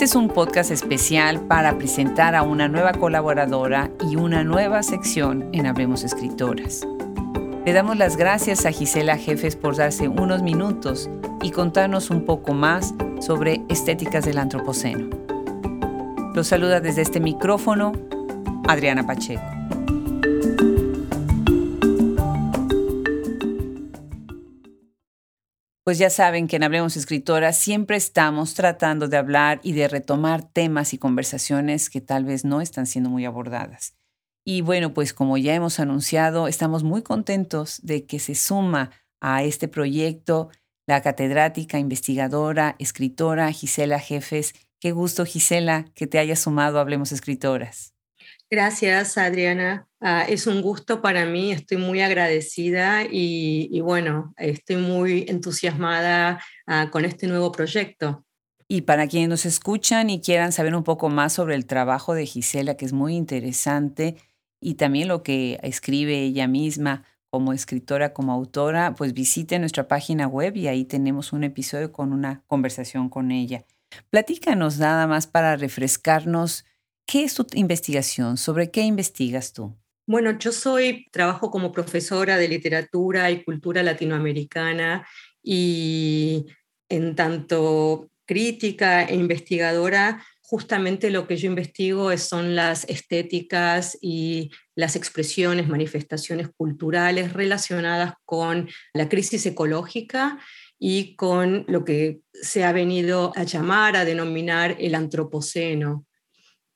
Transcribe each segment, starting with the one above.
Este es un podcast especial para presentar a una nueva colaboradora y una nueva sección en Hablemos Escritoras. Le damos las gracias a Gisela Jefes por darse unos minutos y contarnos un poco más sobre estéticas del Antropoceno. Los saluda desde este micrófono Adriana Pacheco. Pues ya saben que en Hablemos Escritoras siempre estamos tratando de hablar y de retomar temas y conversaciones que tal vez no están siendo muy abordadas. Y bueno, pues como ya hemos anunciado, estamos muy contentos de que se suma a este proyecto la catedrática, investigadora, escritora Gisela Jefes. Qué gusto, Gisela, que te hayas sumado a Hablemos Escritoras. Gracias, Adriana. Ah, es un gusto para mí, estoy muy agradecida y, bueno, estoy muy entusiasmada ah, con este nuevo proyecto. Y para quienes nos escuchan y quieran saber un poco más sobre el trabajo de Gisela, que es muy interesante, y también lo que escribe ella misma como escritora, como autora, pues visite nuestra página web y ahí tenemos un episodio con una conversación con ella. Platícanos nada más para refrescarnos qué es tu investigación, sobre qué investigas tú. Bueno, yo soy, trabajo como profesora de literatura y cultura latinoamericana y en tanto crítica e investigadora justamente lo que yo investigo son las estéticas y las expresiones, manifestaciones culturales relacionadas con la crisis ecológica y con lo que se ha venido a llamar, a denominar el antropoceno.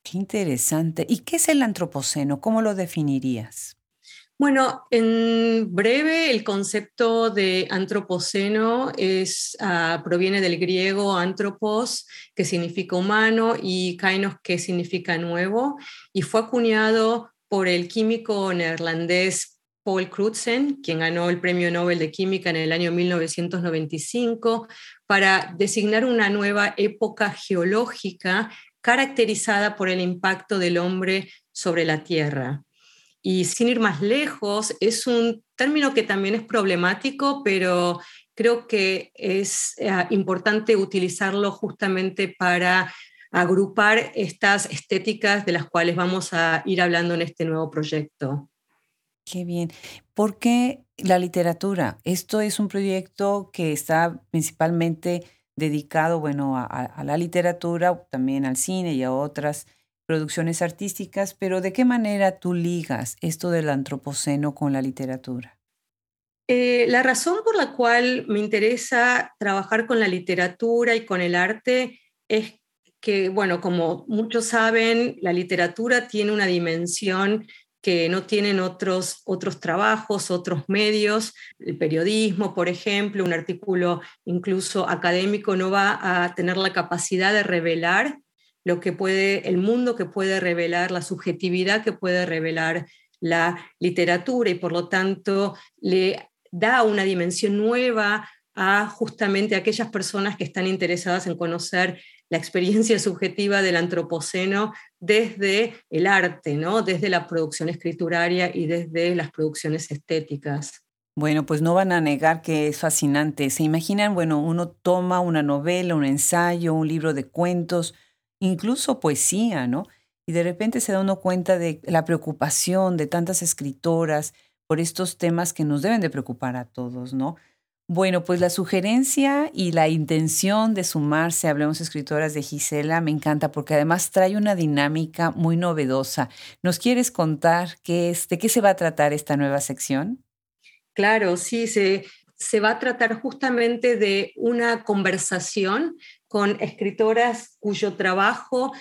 Qué interesante. ¿Y qué es el antropoceno? ¿Cómo lo definirías? Bueno, en breve, el concepto de antropoceno ah, proviene del griego antropos, que significa humano, y kainos, que significa nuevo, y fue acuñado por el químico neerlandés Paul Crutzen, quien ganó el Premio Nobel de Química en el año 1995, para designar una nueva época geológica caracterizada por el impacto del hombre sobre la Tierra. Y sin ir más lejos, es un término que también es problemático, pero creo que es eh, importante utilizarlo justamente para agrupar estas estéticas de las cuales vamos a ir hablando en este nuevo proyecto. Qué bien. ¿Por qué la literatura? Esto es un proyecto que está principalmente dedicado, bueno, a, la literatura, también al cine y a otras producciones artísticas, pero ¿de qué manera tú ligas esto del antropoceno con la literatura? Eh, la razón por la cual me interesa trabajar con la literatura y con el arte es que, bueno, como muchos saben, la literatura tiene una dimensión que no tienen otros, otros trabajos, otros medios. El periodismo, por ejemplo, un artículo incluso académico no va a tener la capacidad de revelar lo que puede, el mundo que puede revelar, la subjetividad que puede revelar la literatura y por lo tanto le da una dimensión nueva a justamente aquellas personas que están interesadas en conocer la experiencia subjetiva del antropoceno desde el arte, ¿no? desde la producción escrituraria y desde las producciones estéticas. Bueno, pues no van a negar que es fascinante. Se imaginan, bueno, uno toma una novela, un ensayo, un libro de cuentos, incluso poesía, ¿no? Y de repente se da uno cuenta de la preocupación de tantas escritoras por estos temas que nos deben de preocupar a todos, ¿no? Bueno, pues la sugerencia y la intención de sumarse a Hablemos Escritoras de Gisela me encanta porque además trae una dinámica muy novedosa. ¿Nos quieres contar qué es, de qué se va a tratar esta nueva sección? Claro, sí, se, se va a tratar justamente de una conversación con escritoras cuyo trabajo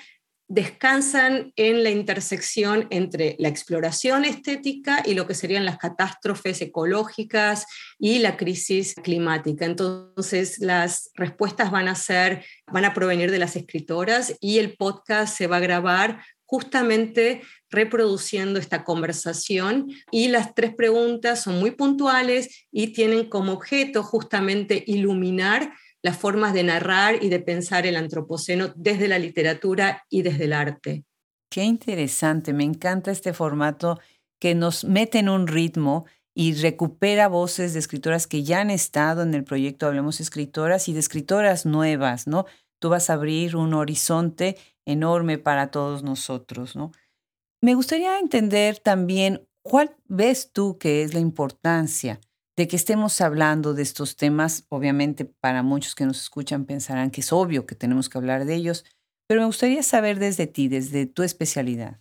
descansan en la intersección entre la exploración estética y lo que serían las catástrofes ecológicas y la crisis climática. Entonces, las respuestas van a ser, van a provenir de las escritoras y el podcast se va a grabar justamente reproduciendo esta conversación y las tres preguntas son muy puntuales y tienen como objeto justamente iluminar las formas de narrar y de pensar el antropoceno desde la literatura y desde el arte. Qué interesante, me encanta este formato que nos mete en un ritmo y recupera voces de escritoras que ya han estado en el proyecto Hablemos Escritoras y de escritoras nuevas, ¿no? tú vas a abrir un horizonte enorme para todos nosotros, ¿no? Me gustaría entender también cuál ves tú que es la importancia de que estemos hablando de estos temas. Obviamente para muchos que nos escuchan pensarán que es obvio que tenemos que hablar de ellos, pero me gustaría saber desde ti, desde tu especialidad.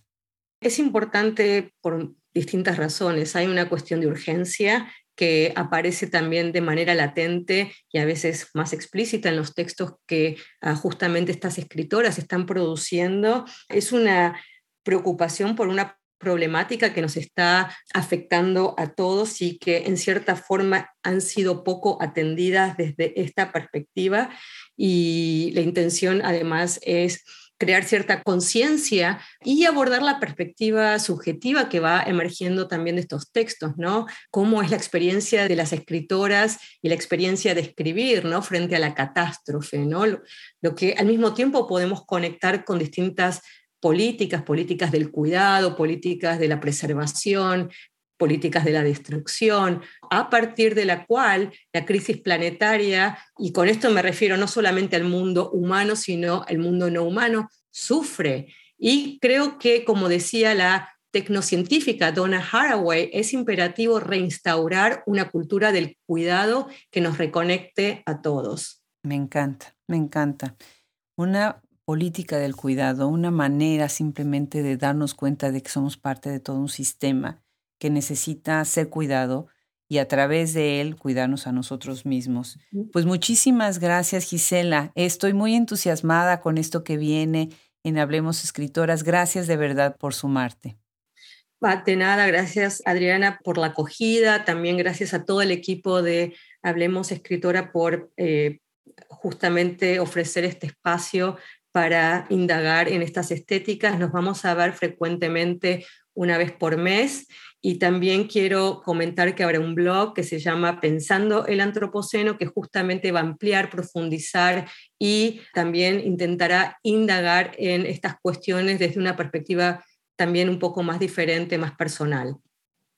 Es importante por distintas razones. Hay una cuestión de urgencia que aparece también de manera latente y a veces más explícita en los textos que ah, justamente estas escritoras están produciendo. Es una preocupación por una problemática que nos está afectando a todos y que en cierta forma han sido poco atendidas desde esta perspectiva. Y la intención además es crear cierta conciencia y abordar la perspectiva subjetiva que va emergiendo también de estos textos, ¿no? Cómo es la experiencia de las escritoras y la experiencia de escribir, ¿no? Frente a la catástrofe, ¿no? Lo, que al mismo tiempo podemos conectar con distintas políticas, políticas del cuidado, políticas de la preservación, políticas de la destrucción, a partir de la cual la crisis planetaria, y con esto me refiero no solamente al mundo humano, sino al mundo no humano, sufre. Y creo que, como decía la tecnocientífica Donna Haraway, es imperativo reinstaurar una cultura del cuidado que nos reconecte a todos. Me encanta, me encanta. Una política del cuidado, una manera simplemente de darnos cuenta de que somos parte de todo un sistema que necesita ser cuidado y a través de él cuidarnos a nosotros mismos. Pues muchísimas gracias Gisela. Estoy muy entusiasmada con esto que viene en Hablemos Escritoras. Gracias de verdad por sumarte. De nada, gracias Adriana por la acogida, también gracias a todo el equipo de Hablemos Escritora por eh, justamente ofrecer este espacio para indagar en estas estéticas. Nos vamos a ver frecuentemente una vez por mes y también quiero comentar que habrá un blog que se llama Pensando el Antropoceno, que justamente va a ampliar, profundizar y también intentará indagar en estas cuestiones desde una perspectiva también un poco más diferente, más personal.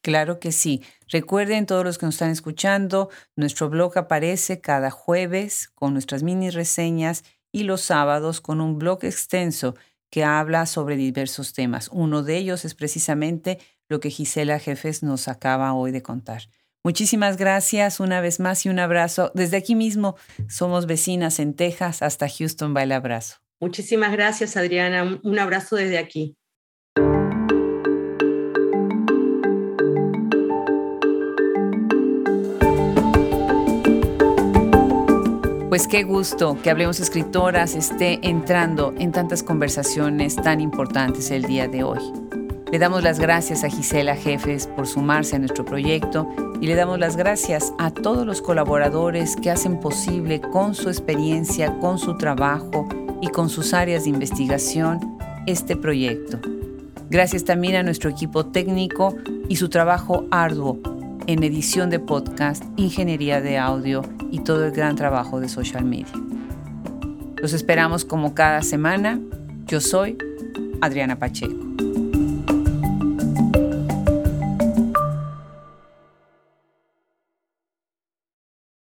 Claro que sí. Recuerden todos los que nos están escuchando, nuestro blog aparece cada jueves con nuestras mini reseñas y los sábados con un blog extenso que habla sobre diversos temas. Uno de ellos es precisamente lo que Gisela Jefes nos acaba hoy de contar. Muchísimas gracias una vez más y un abrazo. Desde aquí mismo somos vecinas en Texas, hasta Houston va el abrazo. Muchísimas gracias Adriana, un abrazo desde aquí. Pues qué gusto que Hablemos Escritoras esté entrando en tantas conversaciones tan importantes el día de hoy. Le damos las gracias a Gisela Jefes por sumarse a nuestro proyecto y le damos las gracias a todos los colaboradores que hacen posible con su experiencia, con su trabajo y con sus áreas de investigación este proyecto. Gracias también a nuestro equipo técnico y su trabajo arduo en edición de podcast, ingeniería de audio y todo el gran trabajo de social media. Los esperamos como cada semana. Yo soy Adriana Pacheco.